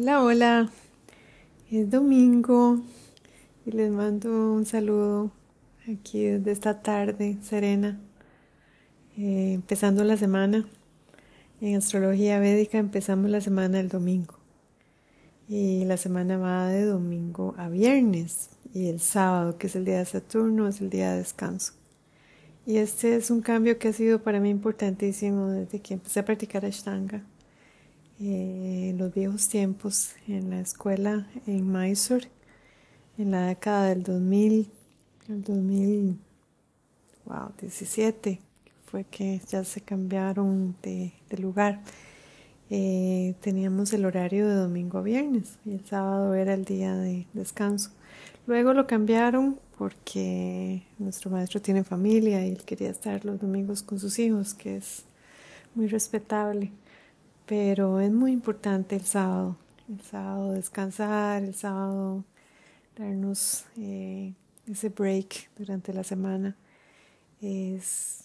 Hola, hola. Es domingo y les mando un saludo aquí desde esta tarde serena, eh, empezando la semana. En astrología védica empezamos la semana el domingo y la semana va de domingo a viernes y el sábado, que es el día de Saturno, es el día de descanso. Y este es un cambio que ha sido para mí importantísimo desde que empecé a practicar Ashtanga en los viejos tiempos en la escuela en Mysore en la década del 2000, el 2017, fue que ya se cambiaron de, lugar. Eh, teníamos el horario de domingo a viernes y el sábado era el día de descanso. Luego lo cambiaron porque nuestro maestro tiene familia y él quería estar los domingos con sus hijos, que es muy respetable pero es muy importante el sábado, el sábado descansar, el sábado darnos eh, ese break durante la semana. Es,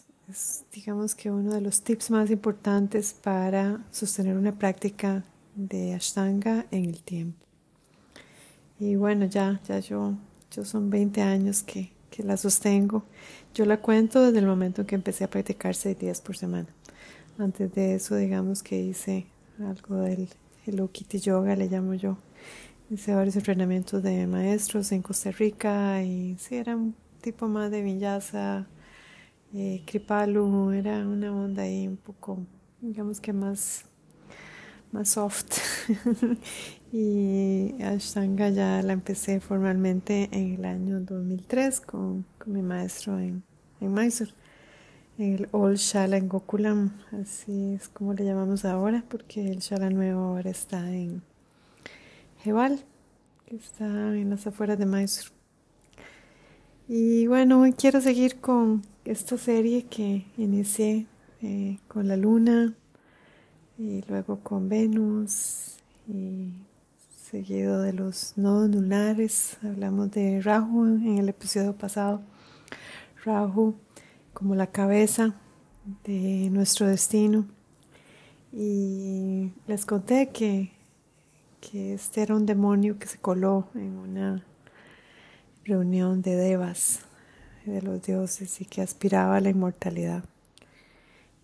digamos que uno de los tips más importantes para sostener una práctica de Ashtanga en el tiempo. Y bueno, ya, ya yo, yo son 20 años que, que la sostengo. Yo la cuento desde el momento en que empecé a practicar seis días por semana. Antes de eso, digamos que hice algo del Hello Kitty Yoga, le llamo yo. Hice varios entrenamientos de maestros en Costa Rica y sí, era un tipo más de vinyasa, eh, kripalu, era una onda ahí un poco, digamos que más, más soft. y Ashtanga ya la empecé formalmente en el año 2003 con, con mi maestro en, en Mysore el Old Shala en Gokulam, así es como le llamamos ahora, porque el Shala nuevo ahora está en Jebal, que está en las afueras de Mysore. Y bueno, hoy quiero seguir con esta serie que inicié eh, con la luna y luego con Venus y seguido de los nodos lunares. Hablamos de Rahu en el episodio pasado. Rahu como la cabeza de nuestro destino. Y les conté que, que este era un demonio que se coló en una reunión de devas, de los dioses, y que aspiraba a la inmortalidad.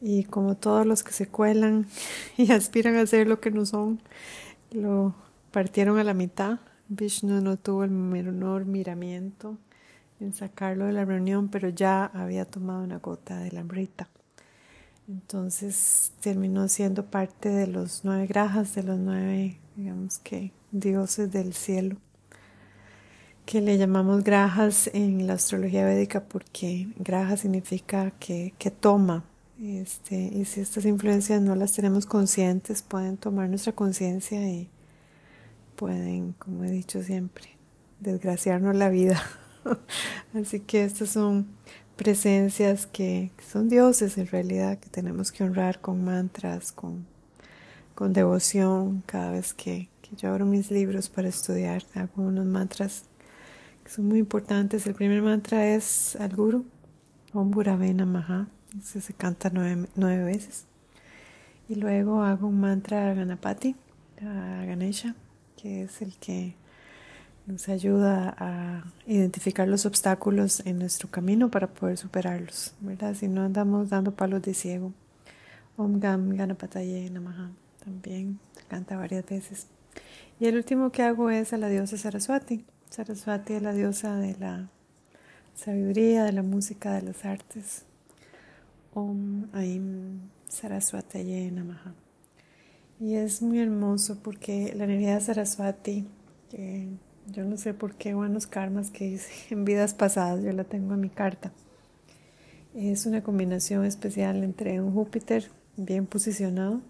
Y como todos los que se cuelan y aspiran a ser lo que no son, lo partieron a la mitad. Vishnu no tuvo el menor miramiento en sacarlo de la reunión, pero ya había tomado una gota de la hambrita. Entonces terminó siendo parte de los nueve grajas, de los nueve, digamos que, dioses del cielo, que le llamamos grajas en la astrología védica porque graja significa que, que toma. Este, y si estas influencias no las tenemos conscientes, pueden tomar nuestra conciencia y pueden, como he dicho siempre, desgraciarnos la vida. Así que estas son presencias que, son dioses en realidad, que tenemos que honrar con mantras, con, con devoción. Cada vez que, yo abro mis libros para estudiar, hago unos mantras que son muy importantes. El primer mantra es al Guru, Om Buravena Maha. Ese se canta nueve, nueve veces. Y luego hago un mantra a Ganapati, a Ganesha, que es el que nos ayuda a identificar los obstáculos en nuestro camino para poder superarlos, ¿verdad? Si no andamos dando palos de ciego. Om Gam Ganapataye Namaha también canta varias veces. Y el último que hago es a la diosa Saraswati. Saraswati es la diosa de la sabiduría, de la música, de las artes. Om Aim Saraswataye Namaha. Y es muy hermoso porque la energía Saraswati, que yo no sé por qué buenos karmas que hice en vidas pasadas, yo la tengo en mi carta. Es una combinación especial entre un Júpiter bien posicionado,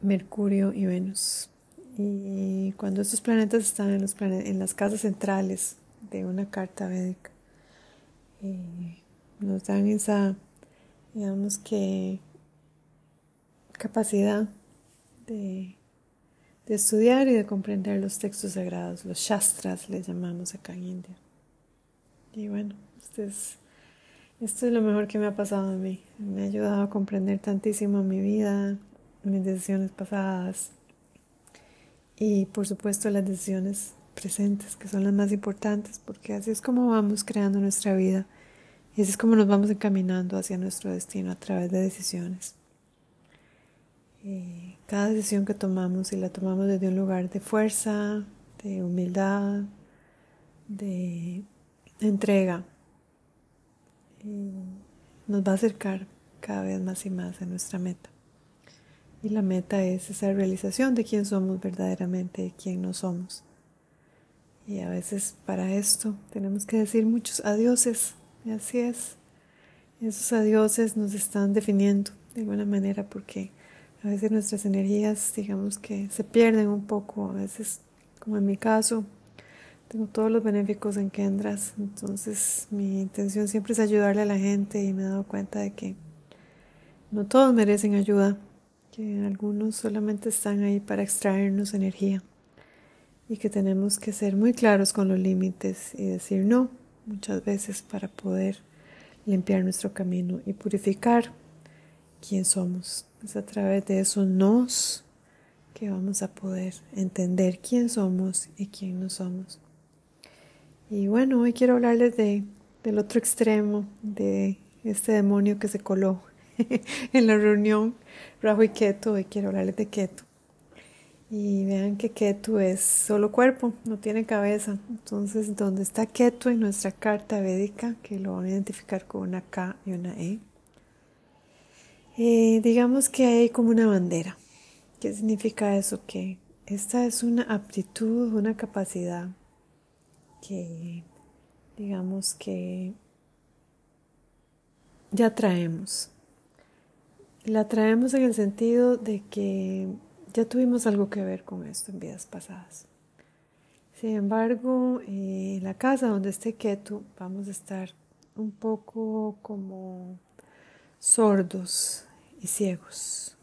Mercurio y Venus. Y cuando estos planetas están en, las casas centrales de una carta védica, nos dan esa, digamos que, capacidad de de estudiar y de comprender los textos sagrados, los shastras les llamamos acá en India. Y bueno, esto es, esto es lo mejor que me ha pasado a mí. Me ha ayudado a comprender tantísimo mi vida, mis decisiones pasadas. y por supuesto las decisiones presentes, que son las más importantes, porque así es como vamos creando nuestra vida y así es como nos vamos encaminando hacia nuestro destino a través de decisiones. Y cada decisión que tomamos, y la tomamos desde un lugar de fuerza, de humildad, de entrega, nos va a acercar cada vez más y más a nuestra meta. Y la meta es esa realización de quién somos verdaderamente y quién no somos. Y a veces para esto tenemos que decir muchos adioses. Y así es. Esos adioses nos están definiendo de alguna manera porque a veces nuestras energías, digamos que se pierden un poco. A veces, como en mi caso, tengo todos los benéficos en Kendras. Entonces mi intención siempre es ayudarle a la gente y me he dado cuenta de que no todos merecen ayuda que algunos solamente están ahí para extraernos energía y que tenemos que ser muy claros con los límites y decir no muchas veces para poder limpiar nuestro camino y purificar quién somos. Es a través de esos nos que vamos a poder entender quién somos y quién no somos. Y bueno, hoy quiero hablarles de, del otro extremo, de este demonio que se coló en la reunión Rajo y Keto y quiero hablarles de Keto. Y vean que Keto es solo cuerpo, no tiene cabeza. Entonces, donde está Keto en nuestra carta védica, que lo van a identificar con una K y una E, eh, digamos que hay como una bandera. ¿Qué significa eso? Que esta es una aptitud, una capacidad que, digamos que ya traemos. La traemos en el sentido de que ya tuvimos algo que ver con esto en vidas pasadas. Sin embargo, eh, la casa donde esté Ketu vamos a estar un poco como sordos y ciegos.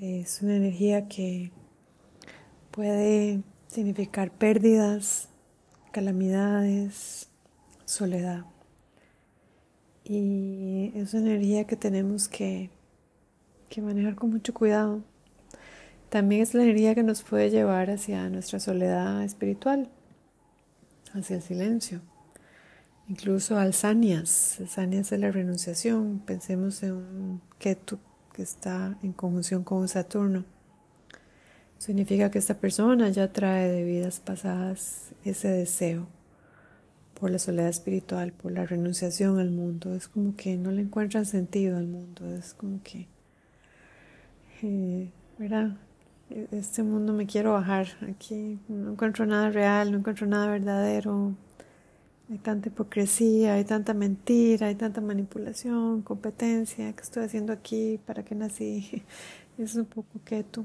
Es una energía que puede significar pérdidas, calamidades, soledad. Y es una energía que tenemos que que manejar con mucho cuidado. También es la energía que nos puede llevar hacia nuestra soledad espiritual, hacia el silencio, incluso al sanias. El sanias es la renunciación. Pensemos en un Ketu que está en conjunción con Saturno. Significa que esta persona ya trae de vidas pasadas ese deseo por la soledad espiritual, por la renunciación al mundo. Es como que no le encuentran sentido al mundo. Es como que mira, este mundo me quiero bajar, aquí no encuentro nada real, no encuentro nada verdadero, hay tanta hipocresía, hay tanta mentira, hay tanta manipulación, competencia, ¿qué estoy haciendo aquí? ¿Para qué nací? Es un poco keto.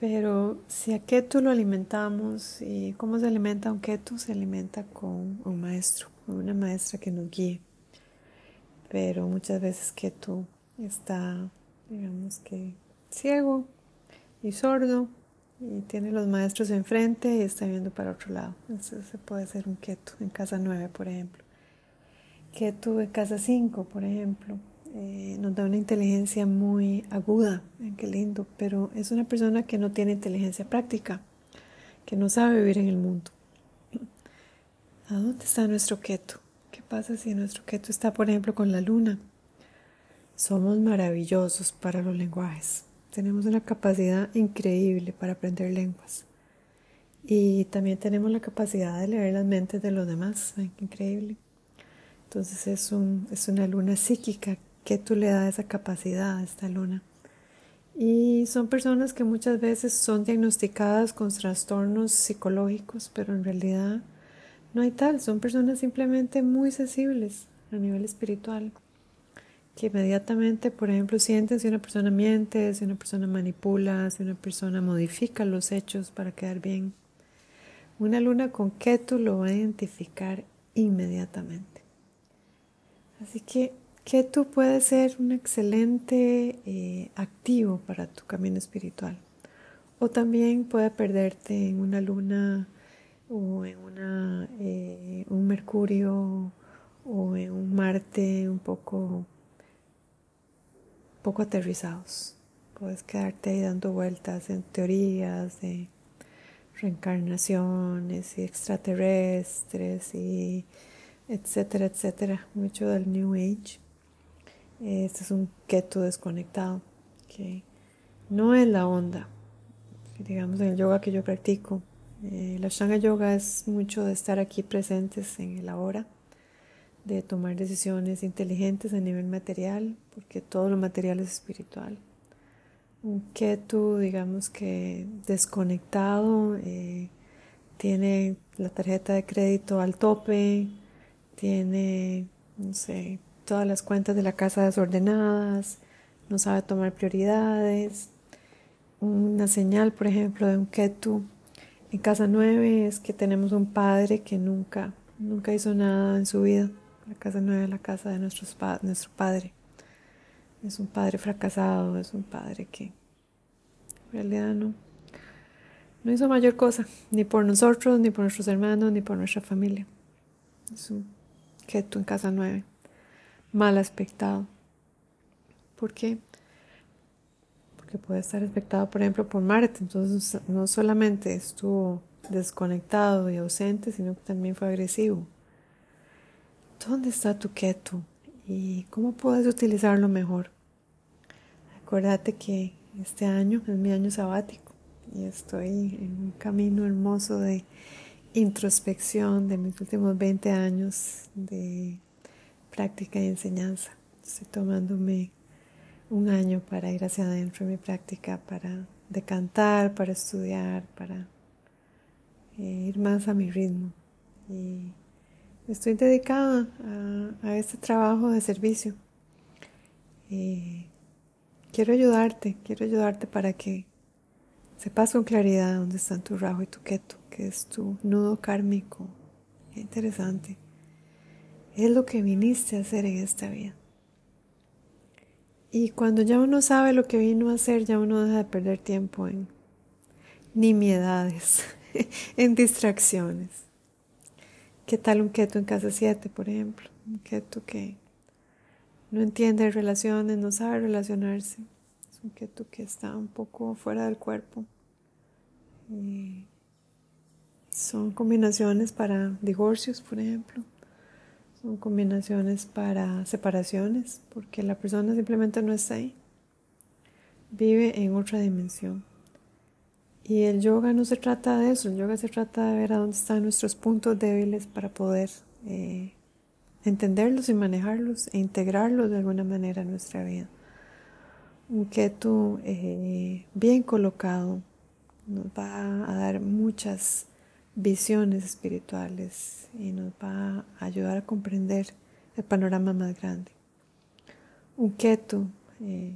Pero si a keto lo alimentamos, ¿y cómo se alimenta un keto? Se alimenta con un maestro, con una maestra que nos guíe. Pero muchas veces keto está digamos que ciego y sordo y tiene los maestros enfrente y está viendo para otro lado. Eso se puede ser un keto en casa 9, por ejemplo. Keto en casa 5, por ejemplo, eh, nos da una inteligencia muy aguda, qué lindo, pero es una persona que no tiene inteligencia práctica, que no sabe vivir en el mundo. ¿A dónde está nuestro keto? ¿Qué pasa si nuestro keto está, por ejemplo, con la luna? Somos maravillosos para los lenguajes. Tenemos una capacidad increíble para aprender lenguas. Y también tenemos la capacidad de leer las mentes de los demás. Increíble. Entonces es, un, es una luna psíquica que tú le das esa capacidad a esta luna. Y son personas que muchas veces son diagnosticadas con trastornos psicológicos, pero en realidad no hay tal. Son personas simplemente muy sensibles a nivel espiritual que inmediatamente, por ejemplo, sienten si una persona miente, si una persona manipula, si una persona modifica los hechos para quedar bien. Una luna con Ketu lo va a identificar inmediatamente. Así que Ketu puede ser un excelente eh, activo para tu camino espiritual. O también puede perderte en una luna o en una, eh, un Mercurio o en un Marte un poco poco aterrizados. Puedes quedarte ahí dando vueltas en teorías de reencarnaciones y extraterrestres y etcétera, etcétera, mucho del New Age. Este es un keto desconectado, que no es la onda, digamos, en el yoga que yo practico. Eh, la Shanga Yoga es mucho de estar aquí presentes en el ahora, de tomar decisiones inteligentes a nivel material, porque todo lo material es espiritual. Un keto, digamos que desconectado, eh, tiene la tarjeta de crédito al tope, tiene, no sé, todas las cuentas de la casa desordenadas, no sabe tomar prioridades. Una señal, por ejemplo, de un ketu en casa 9 es que tenemos un padre que nunca, nunca hizo nada en su vida. La casa 9 es la casa de nuestros nuestro padre. Es un padre fracasado, es un padre que en realidad no, no hizo mayor cosa, ni por nosotros, ni por nuestros hermanos, ni por nuestra familia. Es un tú en casa 9. Mal aspectado. ¿Por qué? Porque puede estar aspectado, por ejemplo, por Marte. Entonces, no solamente estuvo desconectado y ausente, sino que también fue agresivo. ¿Dónde está tu keto? ¿Y cómo puedes utilizarlo mejor? Acuérdate que este año es mi año sabático y estoy en un camino hermoso de introspección de mis últimos 20 años de práctica y enseñanza. Estoy tomándome un año para ir hacia adentro en mi práctica, para decantar, para estudiar, para eh, ir más a mi ritmo. Y estoy dedicada a, este trabajo de servicio. quiero ayudarte, quiero ayudarte para que sepas con claridad dónde están tu rajo y tu keto que es tu nudo kármico. Qué interesante. Es lo que viniste a hacer en esta vida. Y cuando ya uno sabe lo que vino a hacer, ya uno deja de perder tiempo en nimiedades, en distracciones. ¿Qué tal un keto en casa 7, por ejemplo? Un keto que no entiende relaciones, no sabe relacionarse. Es un keto que está un poco fuera del cuerpo. Son combinaciones para divorcios, por ejemplo. Son combinaciones para separaciones, porque la persona simplemente no está ahí. Vive en otra dimensión. Y el yoga no se trata de eso, el yoga se trata de ver a dónde están nuestros puntos débiles para poder eh, entenderlos y manejarlos e integrarlos de alguna manera en nuestra vida. Un ketu eh, bien colocado nos va a dar muchas visiones espirituales y nos va a ayudar a comprender el panorama más grande. Un Ketu eh,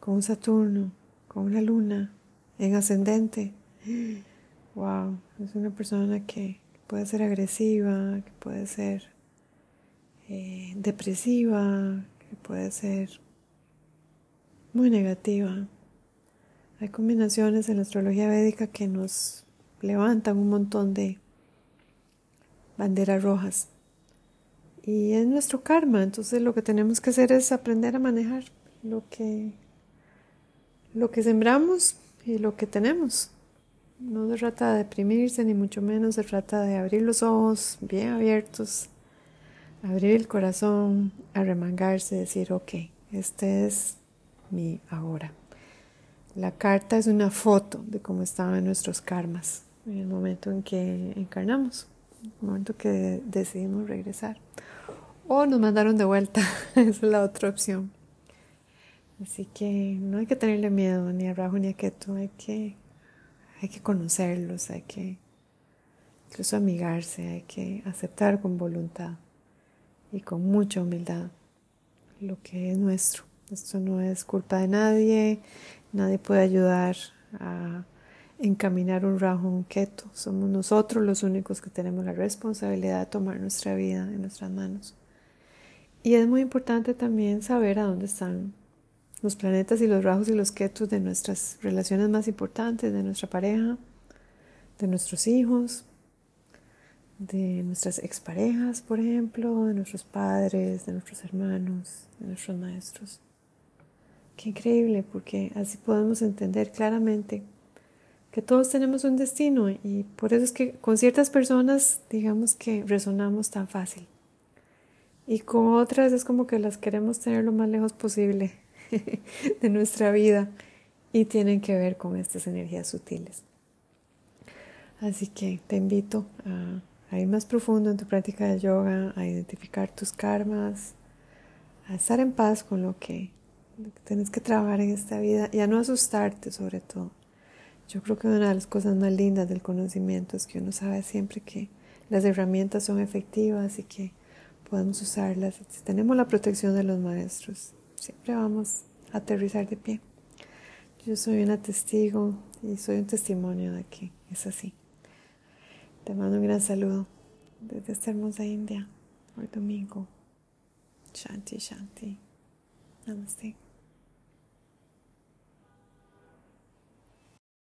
con un Saturno, con una luna en ascendente. Wow, es una persona que puede ser agresiva, que puede ser eh, depresiva, que puede ser muy negativa. Hay combinaciones en la astrología védica que nos levantan un montón de banderas rojas. Y es nuestro karma, entonces lo que tenemos que hacer es aprender a manejar lo que, lo que sembramos y lo que tenemos. No se trata de deprimirse, ni mucho menos se trata de abrir los ojos bien abiertos, abrir el corazón, arremangarse, decir, ok, este es mi ahora. La carta es una foto de cómo estaban nuestros karmas en el momento en que encarnamos, en el momento que decidimos regresar. O nos mandaron de vuelta, esa es la otra opción. Así que no hay que tenerle miedo ni a Rajo ni a Keto, hay que, hay que conocerlos, hay que incluso amigarse, hay que aceptar con voluntad y con mucha humildad lo que es nuestro. Esto no es culpa de nadie, nadie puede ayudar a encaminar un rajo, un keto. Somos nosotros los únicos que tenemos la responsabilidad de tomar nuestra vida en nuestras manos. Y es muy importante también saber a dónde están los planetas y los rajos y los ketos de nuestras relaciones más importantes, de nuestra pareja, de nuestros hijos, de nuestras exparejas, por ejemplo, de nuestros padres, de nuestros hermanos, de nuestros maestros. Qué increíble, porque así podemos entender claramente que todos tenemos un destino y por eso es que con ciertas personas digamos que resonamos tan fácil y con otras es como que las queremos tener lo más lejos posible de nuestra vida y tienen que ver con estas energías sutiles. Así que te invito a, ir más profundo en tu práctica de yoga, a identificar tus karmas, a estar en paz con lo que, tienes que trabajar en esta vida y a no asustarte sobre todo. Yo creo que una de las cosas más lindas del conocimiento es que uno sabe siempre que las herramientas son efectivas y que podemos usarlas. Si tenemos la protección de los maestros, siempre vamos a aterrizar de pie. Yo soy una testigo y soy un testimonio de que es así. Te mando un gran saludo desde esta hermosa India, hoy domingo. Shanti, Shanti. Namaste.